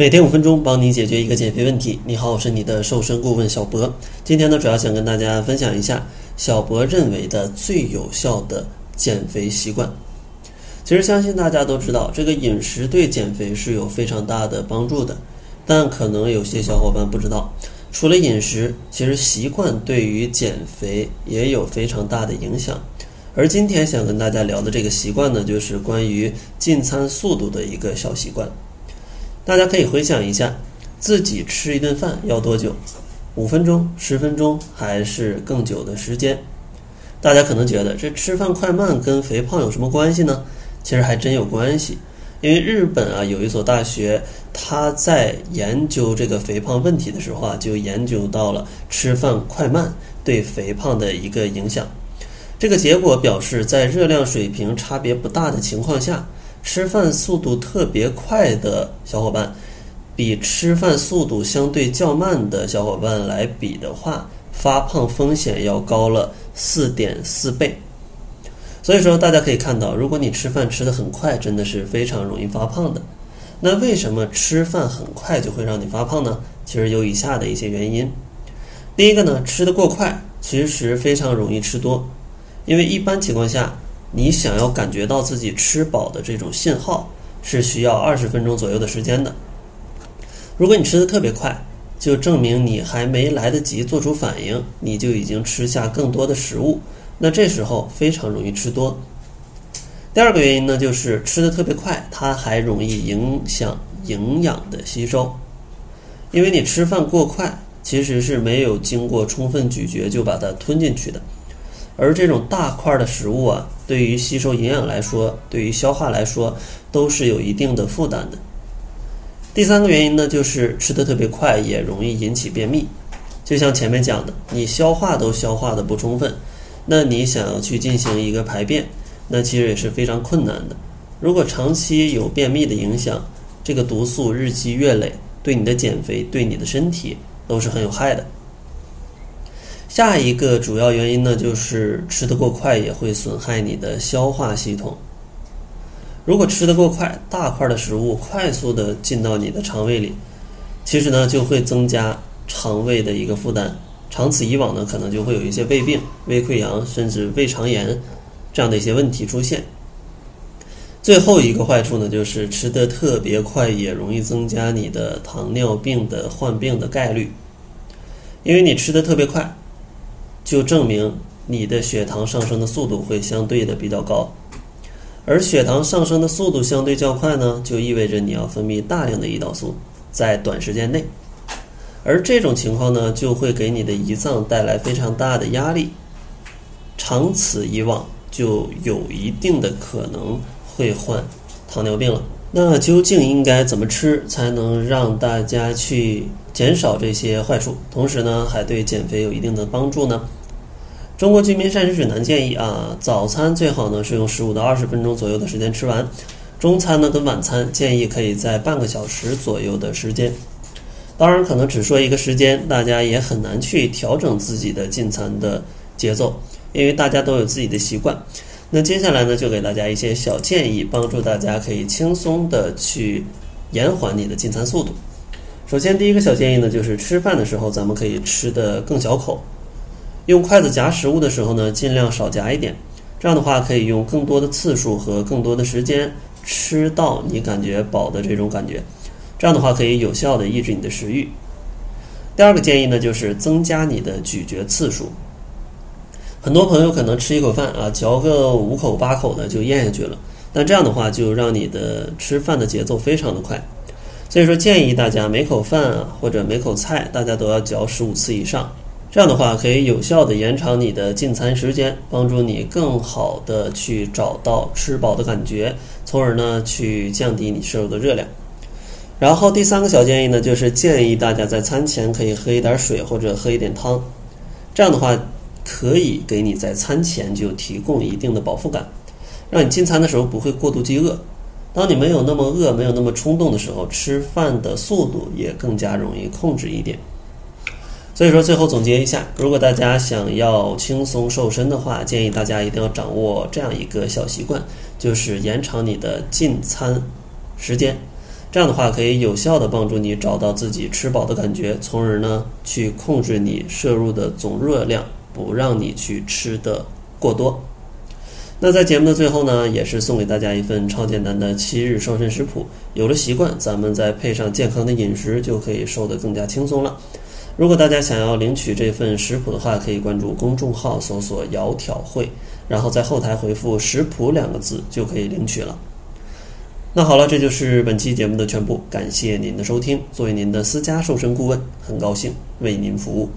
每天五分钟，帮你解决一个减肥问题。你好，我是你的瘦身顾问小博。今天呢，主要想跟大家分享一下小博认为的最有效的减肥习惯。其实相信大家都知道，这个饮食对减肥是有非常大的帮助的。但可能有些小伙伴不知道，除了饮食，其实习惯对于减肥也有非常大的影响。而今天想跟大家聊的这个习惯呢，就是关于进餐速度的一个小习惯。大家可以回想一下，自己吃一顿饭要多久？五分钟、十分钟，还是更久的时间？大家可能觉得这吃饭快慢跟肥胖有什么关系呢？其实还真有关系。因为日本啊有一所大学，他在研究这个肥胖问题的时候啊，就研究到了吃饭快慢对肥胖的一个影响。这个结果表示，在热量水平差别不大的情况下。吃饭速度特别快的小伙伴，比吃饭速度相对较慢的小伙伴来比的话，发胖风险要高了四点四倍。所以说，大家可以看到，如果你吃饭吃的很快，真的是非常容易发胖的。那为什么吃饭很快就会让你发胖呢？其实有以下的一些原因。第一个呢，吃的过快，其实非常容易吃多，因为一般情况下。你想要感觉到自己吃饱的这种信号，是需要二十分钟左右的时间的。如果你吃的特别快，就证明你还没来得及做出反应，你就已经吃下更多的食物，那这时候非常容易吃多。第二个原因呢，就是吃的特别快，它还容易影响营养的吸收，因为你吃饭过快，其实是没有经过充分咀嚼就把它吞进去的。而这种大块的食物啊，对于吸收营养来说，对于消化来说，都是有一定的负担的。第三个原因呢，就是吃的特别快，也容易引起便秘。就像前面讲的，你消化都消化的不充分，那你想要去进行一个排便，那其实也是非常困难的。如果长期有便秘的影响，这个毒素日积月累，对你的减肥，对你的身体都是很有害的。下一个主要原因呢，就是吃得过快也会损害你的消化系统。如果吃得过快，大块的食物快速的进到你的肠胃里，其实呢就会增加肠胃的一个负担，长此以往呢，可能就会有一些胃病、胃溃疡，甚至胃肠炎这样的一些问题出现。最后一个坏处呢，就是吃得特别快也容易增加你的糖尿病的患病的概率，因为你吃得特别快。就证明你的血糖上升的速度会相对的比较高，而血糖上升的速度相对较快呢，就意味着你要分泌大量的胰岛素在短时间内，而这种情况呢，就会给你的胰脏带来非常大的压力，长此以往就有一定的可能会患糖尿病了。那究竟应该怎么吃才能让大家去减少这些坏处，同时呢，还对减肥有一定的帮助呢？中国居民膳食指南建议啊，早餐最好呢是用十五到二十分钟左右的时间吃完，中餐呢跟晚餐建议可以在半个小时左右的时间。当然，可能只说一个时间，大家也很难去调整自己的进餐的节奏，因为大家都有自己的习惯。那接下来呢，就给大家一些小建议，帮助大家可以轻松的去延缓你的进餐速度。首先，第一个小建议呢，就是吃饭的时候咱们可以吃的更小口。用筷子夹食物的时候呢，尽量少夹一点，这样的话可以用更多的次数和更多的时间吃到你感觉饱的这种感觉，这样的话可以有效的抑制你的食欲。第二个建议呢，就是增加你的咀嚼次数。很多朋友可能吃一口饭啊，嚼个五口八口的就咽下去了，但这样的话就让你的吃饭的节奏非常的快，所以说建议大家每口饭啊或者每口菜，大家都要嚼十五次以上。这样的话，可以有效的延长你的进餐时间，帮助你更好的去找到吃饱的感觉，从而呢去降低你摄入的热量。然后第三个小建议呢，就是建议大家在餐前可以喝一点水或者喝一点汤，这样的话可以给你在餐前就提供一定的饱腹感，让你进餐的时候不会过度饥饿。当你没有那么饿、没有那么冲动的时候，吃饭的速度也更加容易控制一点。所以说，最后总结一下，如果大家想要轻松瘦身的话，建议大家一定要掌握这样一个小习惯，就是延长你的进餐时间，这样的话可以有效的帮助你找到自己吃饱的感觉，从而呢去控制你摄入的总热量，不让你去吃的过多。那在节目的最后呢，也是送给大家一份超简单的七日瘦身食谱。有了习惯，咱们再配上健康的饮食，就可以瘦得更加轻松了。如果大家想要领取这份食谱的话，可以关注公众号搜索“窈窕会”，然后在后台回复“食谱”两个字就可以领取了。那好了，这就是本期节目的全部，感谢您的收听。作为您的私家瘦身顾问，很高兴为您服务。